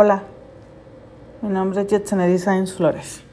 Hola, mi nombre es Jetsaneri Sáenz Flores.